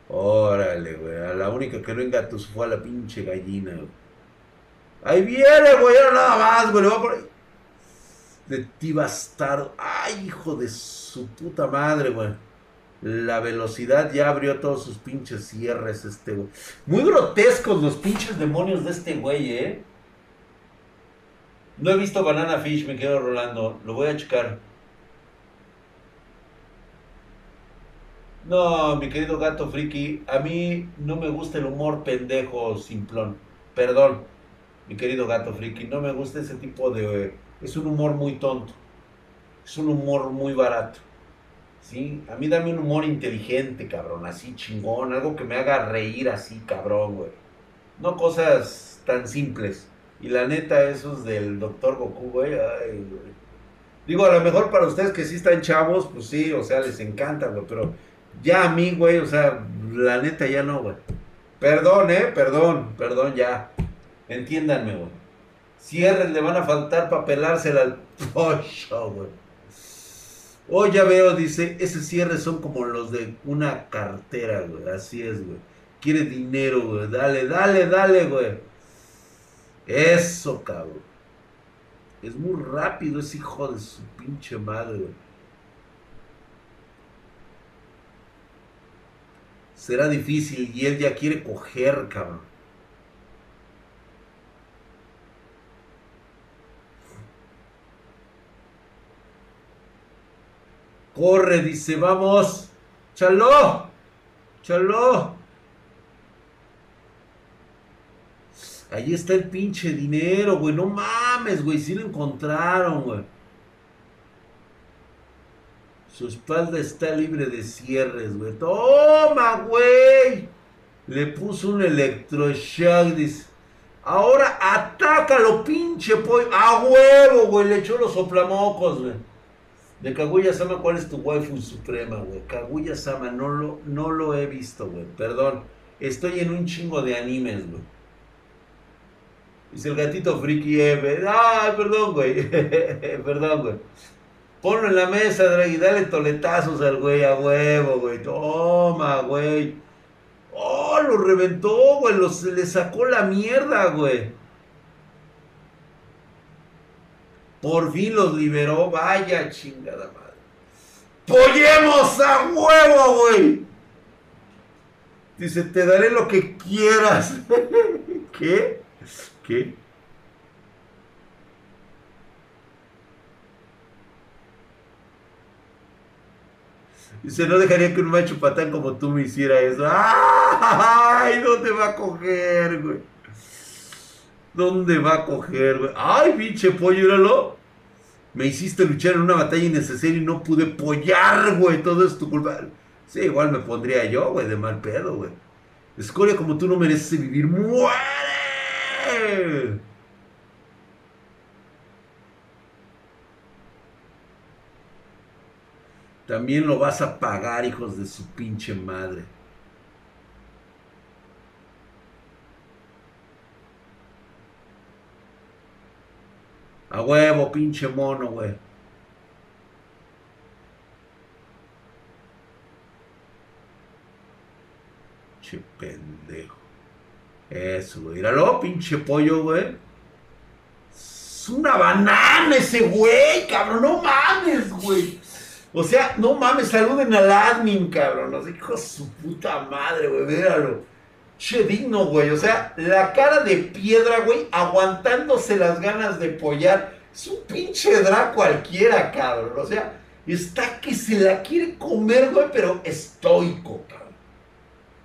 Órale, güey. A la única que no engatusó fue a la pinche gallina, güey. Ahí viene, güey. Ahora nada más, güey. Le ahí. De ti bastardo. Ay, hijo de su puta madre, güey. La velocidad ya abrió todos sus pinches cierres, este güey. Muy grotescos los pinches demonios de este güey, ¿eh? No he visto Banana Fish, me quedo rolando. Lo voy a checar. No, mi querido gato friki, a mí no me gusta el humor pendejo simplón. Perdón, mi querido gato friki, no me gusta ese tipo de... Es un humor muy tonto. Es un humor muy barato. ¿Sí? A mí dame un humor inteligente, cabrón, así chingón, algo que me haga reír así, cabrón, güey. No cosas tan simples. Y la neta, esos del Doctor Goku, güey. Digo, a lo mejor para ustedes que sí están chavos, pues sí, o sea, les encanta, güey, pero ya a mí, güey, o sea, la neta ya no, güey. Perdón, eh, perdón, perdón, ya. Entiéndanme, güey. Cierres le van a faltar para pelársela al pollo, güey. Oh, ya veo, dice, ese cierre son como los de una cartera, güey. Así es, güey. Quiere dinero, güey. Dale, dale, dale, güey. Eso, cabrón. Es muy rápido ese hijo de su pinche madre, güey. Será difícil y él ya quiere coger, cabrón. Corre, dice, vamos. Chaló. Chaló. Ahí está el pinche dinero, güey. No mames, güey. Sí lo encontraron, güey. Su espalda está libre de cierres, güey. ¡Toma, güey! Le puso un electroshock, dice. Ahora atácalo, pinche pollo. ¡A huevo, güey! Le echó los soplamocos, güey. De Kaguya Sama, ¿cuál es tu waifu suprema, güey? Kaguya Sama, no lo, no lo he visto, güey. Perdón. Estoy en un chingo de animes, güey. Dice el gatito friki F. Ay, perdón, güey. perdón, güey. Ponlo en la mesa, Draghi. Dale toletazos al güey a huevo, güey. Toma, güey. Oh, lo reventó, güey. Los, le sacó la mierda, güey. Por fin los liberó. Vaya chingada madre. ¡Pollemos a huevo, güey! Dice, te daré lo que quieras. ¿Qué? ¿Qué? Dice, no dejaría que un macho patán como tú me hiciera eso. ¡Ay! ¿Dónde va a coger, güey? ¿Dónde va a coger, güey? ¡Ay, pinche pollo, íralo! Me hiciste luchar en una batalla innecesaria y no pude pollar, güey. Todo es tu culpa. Sí, igual me pondría yo, güey, de mal pedo, güey. Escoria como tú no mereces vivir. ¡Muere! También lo vas a pagar, hijos de su pinche madre. A huevo, pinche mono, güey. Che pendejo. Eso, güey. Míralo, pinche pollo, güey. Es una banana ese güey, cabrón. No mames, güey. O sea, no mames, saluden al admin, cabrón. No sé, hijo de su puta madre, güey. Míralo. Che digno, güey. O sea, la cara de piedra, güey, aguantándose las ganas de pollar. Es un pinche drag cualquiera, cabrón. O sea, está que se la quiere comer, güey, pero estoico, cabrón.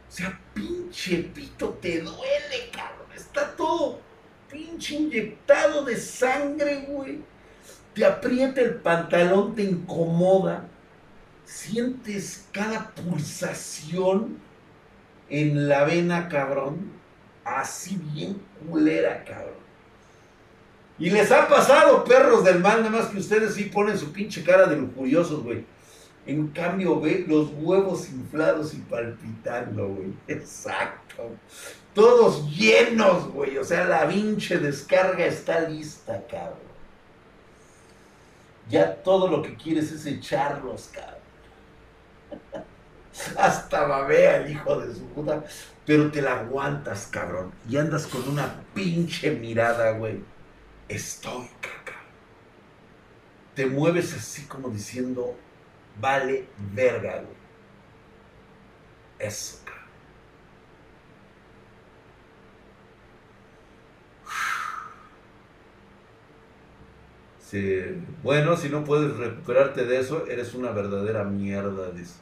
O sea, pinche pito, te duele, cabrón. Está todo pinche inyectado de sangre, güey te aprieta el pantalón, te incomoda, sientes cada pulsación en la vena, cabrón, así bien culera, cabrón. Y les ha pasado, perros del mal, nada más que ustedes sí ponen su pinche cara de lujuriosos, güey. En cambio, ve los huevos inflados y palpitando, güey. Exacto. Todos llenos, güey. O sea, la pinche descarga está lista, cabrón. Ya todo lo que quieres es echarlos, cabrón. Hasta babea el hijo de su puta. Pero te la aguantas, cabrón. Y andas con una pinche mirada, güey. Estoica, cabrón. Te mueves así como diciendo, vale verga, güey. Eso, bueno, si no puedes recuperarte de eso, eres una verdadera mierda, dice.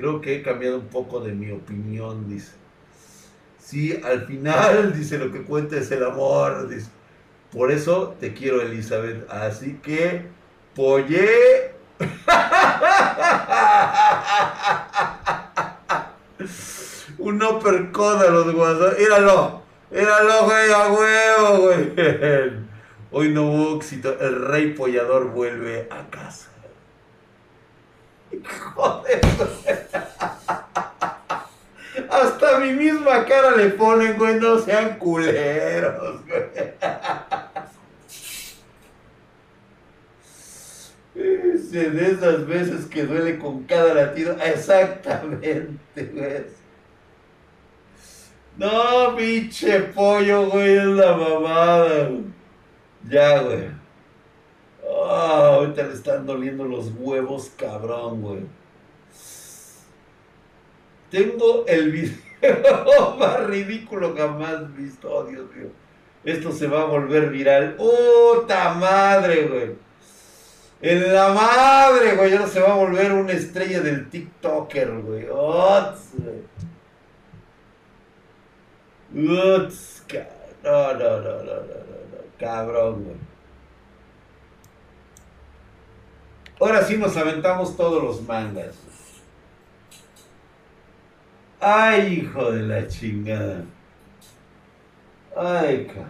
Creo que he cambiado un poco de mi opinión, dice. Sí, al final, dice, lo que cuenta es el amor, dice. Por eso te quiero, Elizabeth. Así que, pollé. un uppercut a los guasos. Míralo, míralo, güey, a huevo, güey. Hoy no hubo éxito. El rey pollador vuelve a casa. Joder. Hasta mi misma cara le ponen, güey. No sean culeros, güey. de esas veces que duele con cada latido. Exactamente, güey. No, pinche pollo, güey, es la mamada. Ya, güey. Ah, ahorita le están doliendo los huevos, cabrón, güey. Tengo el video más ridículo jamás visto. Oh, Dios mío. Esto se va a volver viral. ¡Puta madre, güey! En la madre, güey. Ya se va a volver una estrella del TikToker, güey. ¡Uts, güey! ¡Uts! No, no, no, no, no. Cabrón, güey. Ahora sí nos aventamos todos los mangas. Ay, hijo de la chingada. Ay, ca.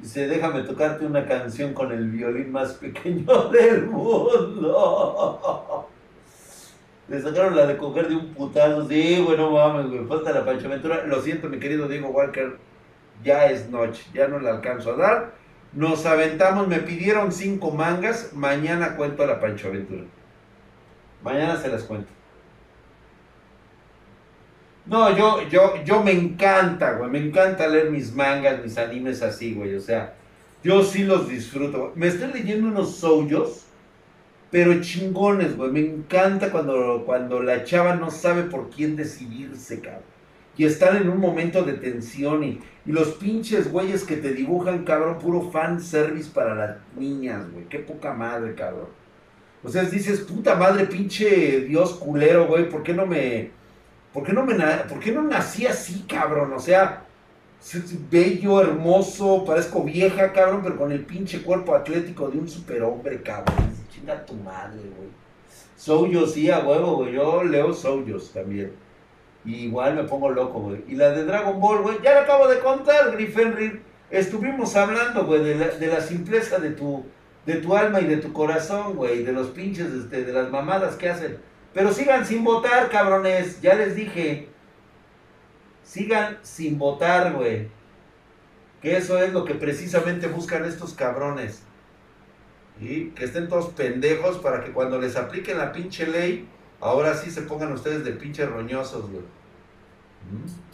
Dice, déjame tocarte una canción con el violín más pequeño del mundo. Le sacaron la de coger de un putazo. Sí, bueno, mames, güey. Falta la Pancho Aventura. Lo siento, mi querido Diego Walker. Ya es noche. Ya no le alcanzo a dar. Nos aventamos. Me pidieron cinco mangas. Mañana cuento a la Pancho Aventura. Mañana se las cuento. No, yo, yo, yo me encanta, güey. Me encanta leer mis mangas, mis animes así, güey. O sea, yo sí los disfruto. Me estoy leyendo unos souyos, pero chingones, güey. Me encanta cuando, cuando la chava no sabe por quién decidirse, cabrón. Y están en un momento de tensión y, y los pinches güeyes que te dibujan, cabrón, puro fan service para las niñas, güey. Qué poca madre, cabrón. O sea, dices, puta madre, pinche Dios culero, güey. ¿Por qué no me ¿Por qué no, me ¿Por qué no nací así, cabrón? O sea, bello, hermoso, parezco vieja, cabrón, pero con el pinche cuerpo atlético de un superhombre, cabrón. Chinga tu madre, güey. Souyos, sí, a huevo, güey. Yo leo Souyos también. Igual me pongo loco, güey. Y la de Dragon Ball, güey, ya lo acabo de contar, Griffenrir. Estuvimos hablando, güey, de la, de la simpleza de tu, de tu alma y de tu corazón, güey. De los pinches, este, de las mamadas que hacen pero sigan sin votar, cabrones. Ya les dije. Sigan sin votar, güey. Que eso es lo que precisamente buscan estos cabrones. Y que estén todos pendejos para que cuando les apliquen la pinche ley, ahora sí se pongan ustedes de pinche roñosos, güey. ¿Mm?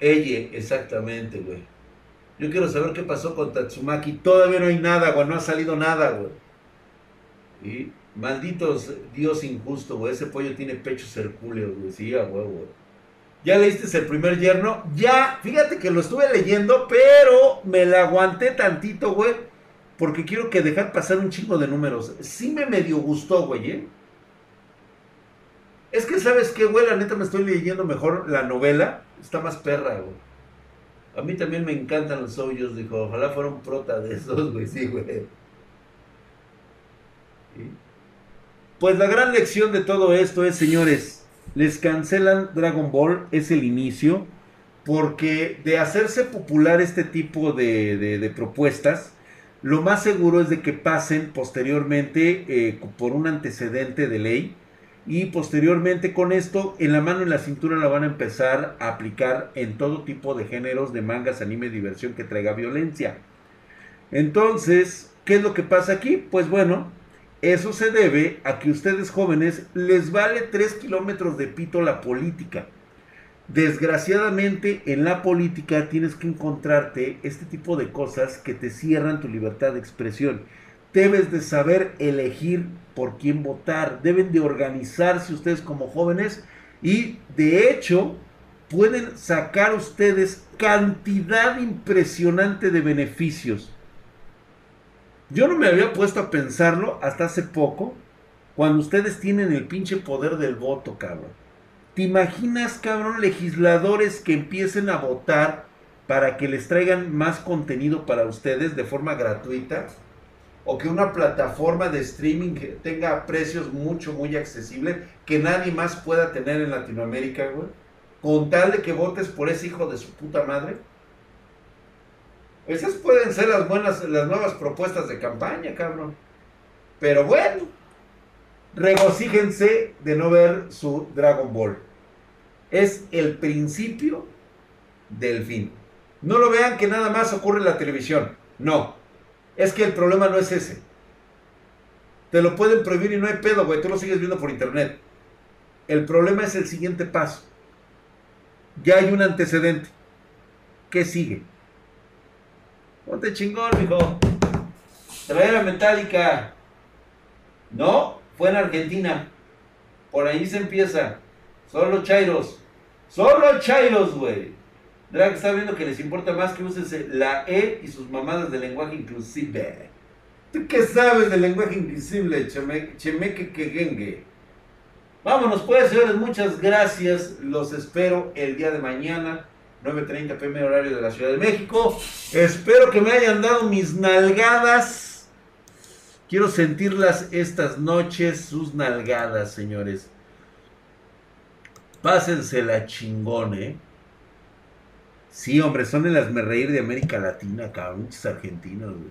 Ella, exactamente, güey. Yo quiero saber qué pasó con Tatsumaki. Todavía no hay nada, güey. No ha salido nada, güey. Y malditos Dios injusto, güey. Ese pollo tiene pechos hercúleos, güey. Sí, a huevo, ¿Ya leíste el primer yerno? Ya, fíjate que lo estuve leyendo, pero me la aguanté tantito, güey. Porque quiero que dejar pasar un chingo de números. Sí me medio gustó, güey, ¿eh? Es que, ¿sabes qué, güey? La neta me estoy leyendo mejor la novela. Está más perra, güey. A mí también me encantan los hoyos, dijo. Ojalá fuera un prota de esos, güey. Sí, güey. Pues la gran lección de todo esto es, señores, les cancelan Dragon Ball, es el inicio, porque de hacerse popular este tipo de, propuestas, lo más seguro es de que pasen posteriormente eh, por un antecedente de ley y posteriormente con esto en la mano y la cintura la van a empezar a aplicar en todo tipo de géneros de mangas, anime, diversión que traiga violencia. Entonces, ¿qué es lo que pasa aquí? Pues bueno, eso se debe a que ustedes jóvenes les vale 3 kilómetros de pito la política. Desgraciadamente en la política tienes que encontrarte este tipo de cosas que te cierran tu libertad de expresión. Debes de saber elegir por quién votar. Deben de organizarse ustedes como jóvenes y de hecho pueden sacar ustedes cantidad impresionante de beneficios yo no me había puesto a pensarlo hasta hace poco, cuando ustedes tienen el pinche poder del voto, cabrón. ¿Te imaginas, cabrón, legisladores que empiecen a votar para que les traigan más contenido para ustedes de forma gratuita? O que una plataforma de streaming tenga precios mucho, muy accesibles que nadie más pueda tener en Latinoamérica, güey. Con tal de que votes por ese hijo de su puta madre. Esas pueden ser las buenas, las nuevas propuestas de campaña, cabrón. Pero bueno, regocíjense de no ver su Dragon Ball. Es el principio del fin. No lo vean que nada más ocurre en la televisión. No. Es que el problema no es ese. Te lo pueden prohibir y no hay pedo, güey. Tú lo sigues viendo por internet. El problema es el siguiente paso. Ya hay un antecedente. ¿Qué sigue? Ponte chingón, mijo. Traer a Metallica. No, fue en Argentina. Por ahí se empieza. Solo Chairos. Solo Chairos, güey. Drag está viendo que les importa más que usen la E y sus mamadas de lenguaje inclusive. ¿Tú qué sabes del lenguaje inclusive, chemeque que gengue? Vámonos pues, señores. Muchas gracias. Los espero el día de mañana 9.30 pm horario de la Ciudad de México. Espero que me hayan dado mis nalgadas. Quiero sentirlas estas noches, sus nalgadas, señores. Pásensela chingón, ¿eh? Sí, hombre, son el las reír de América Latina, cabrón, argentinos, güey.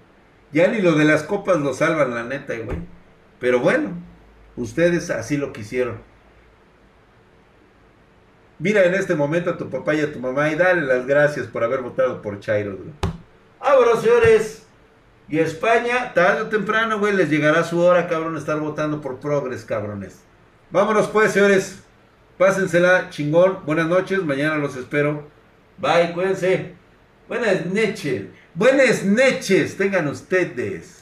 Ya ni lo de las copas lo salvan, la neta, güey. Pero bueno, ustedes así lo quisieron. Mira en este momento a tu papá y a tu mamá y dale las gracias por haber votado por Chairo, güey. Vámonos, señores. Y España, tarde o temprano, güey, les llegará su hora, cabrón, estar votando por Progres, cabrones. Vámonos pues, señores. Pásensela, chingón. Buenas noches, mañana los espero. Bye, cuídense. Buenas noches. Buenas noches, tengan ustedes.